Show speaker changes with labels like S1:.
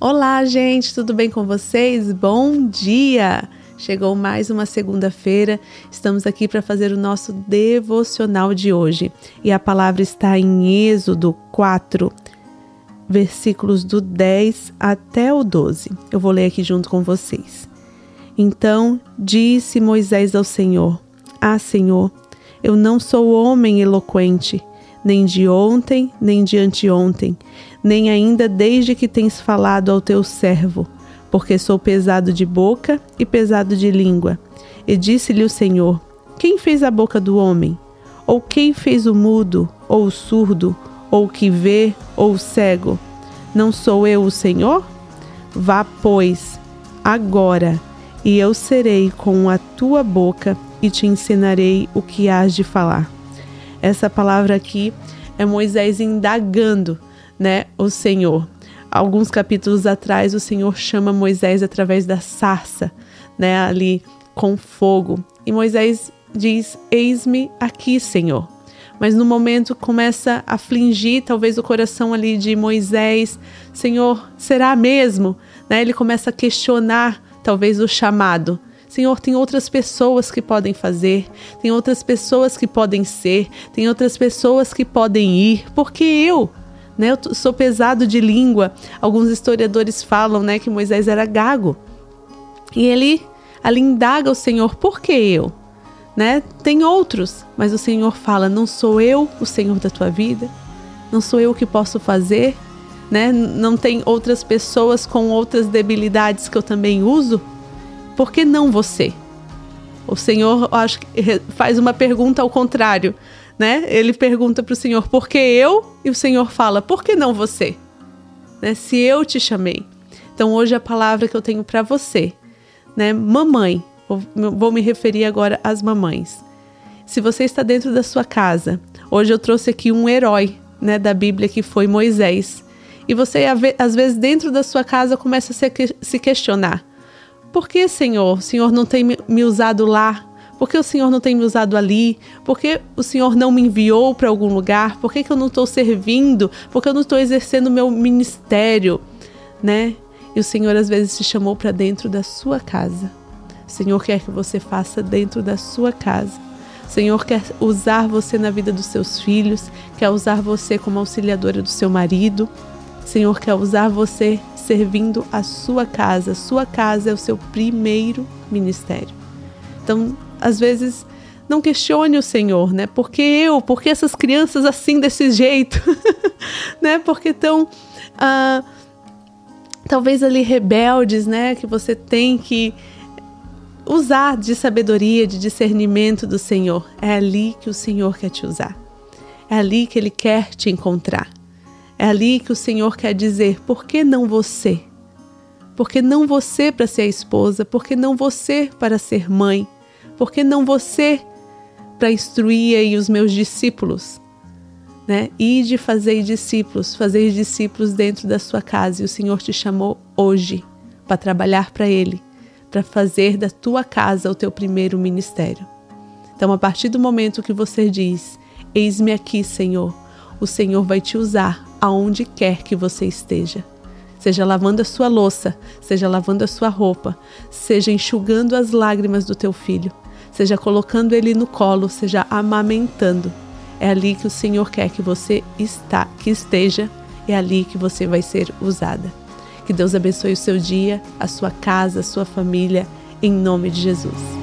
S1: Olá, gente, tudo bem com vocês? Bom dia! Chegou mais uma segunda-feira, estamos aqui para fazer o nosso devocional de hoje e a palavra está em Êxodo 4, versículos do 10 até o 12. Eu vou ler aqui junto com vocês. Então disse Moisés ao Senhor: Ah, Senhor, eu não sou homem eloquente, nem de ontem, nem de anteontem nem ainda desde que tens falado ao teu servo, porque sou pesado de boca e pesado de língua. E disse-lhe o Senhor: Quem fez a boca do homem? Ou quem fez o mudo, ou o surdo, ou o que vê, ou o cego? Não sou eu o Senhor? Vá, pois, agora, e eu serei com a tua boca e te ensinarei o que hás de falar. Essa palavra aqui é Moisés indagando né, o Senhor. Alguns capítulos atrás, o Senhor chama Moisés através da sarça, né, ali com fogo. E Moisés diz: Eis-me aqui, Senhor. Mas no momento começa a afligir talvez o coração ali de Moisés, Senhor, será mesmo? Né? Ele começa a questionar talvez o chamado. Senhor, tem outras pessoas que podem fazer, tem outras pessoas que podem ser, tem outras pessoas que podem ir, porque eu? né? Eu sou pesado de língua. Alguns historiadores falam, né, que Moisés era gago. E ele ali indaga o Senhor, por que eu? Né? Tem outros, mas o Senhor fala: não sou eu o Senhor da tua vida? Não sou eu que posso fazer? Né? Não tem outras pessoas com outras debilidades que eu também uso? Por que não você? O Senhor, acho faz uma pergunta ao contrário né? Ele pergunta para o Senhor, por que eu? E o Senhor fala, por que não você? Né? Se eu te chamei. Então hoje a palavra que eu tenho para você, né? Mamãe, vou me referir agora às mamães. Se você está dentro da sua casa, hoje eu trouxe aqui um herói, né, da Bíblia que foi Moisés. E você, às vezes, dentro da sua casa, começa a se questionar: por que, Senhor, o Senhor não tem me usado lá por que o Senhor não tem me usado ali? Por que o Senhor não me enviou para algum lugar? Por que, que eu não estou servindo? Por que eu não estou exercendo o meu ministério? Né? E o Senhor às vezes te chamou para dentro da sua casa. O Senhor quer que você faça dentro da sua casa. O Senhor quer usar você na vida dos seus filhos, quer usar você como auxiliadora do seu marido. O Senhor quer usar você servindo a sua casa. Sua casa é o seu primeiro ministério. Então, às vezes não questione o Senhor, né? Por que eu? Por que essas crianças assim desse jeito? né? Porque estão ah, talvez ali rebeldes, né? Que você tem que usar de sabedoria, de discernimento do Senhor. É ali que o Senhor quer te usar. É ali que Ele quer te encontrar. É ali que o Senhor quer dizer: por que não você? Por que não você para ser esposa? Por que não você para ser mãe? por que não você para instruir aí os meus discípulos? Né? E de fazer discípulos, fazer discípulos dentro da sua casa. E o Senhor te chamou hoje para trabalhar para Ele, para fazer da tua casa o teu primeiro ministério. Então, a partir do momento que você diz: Eis-me aqui, Senhor, o Senhor vai te usar aonde quer que você esteja. Seja lavando a sua louça, seja lavando a sua roupa, seja enxugando as lágrimas do teu filho seja colocando ele no colo, seja amamentando. É ali que o Senhor quer que você está, que esteja, é ali que você vai ser usada. Que Deus abençoe o seu dia, a sua casa, a sua família, em nome de Jesus.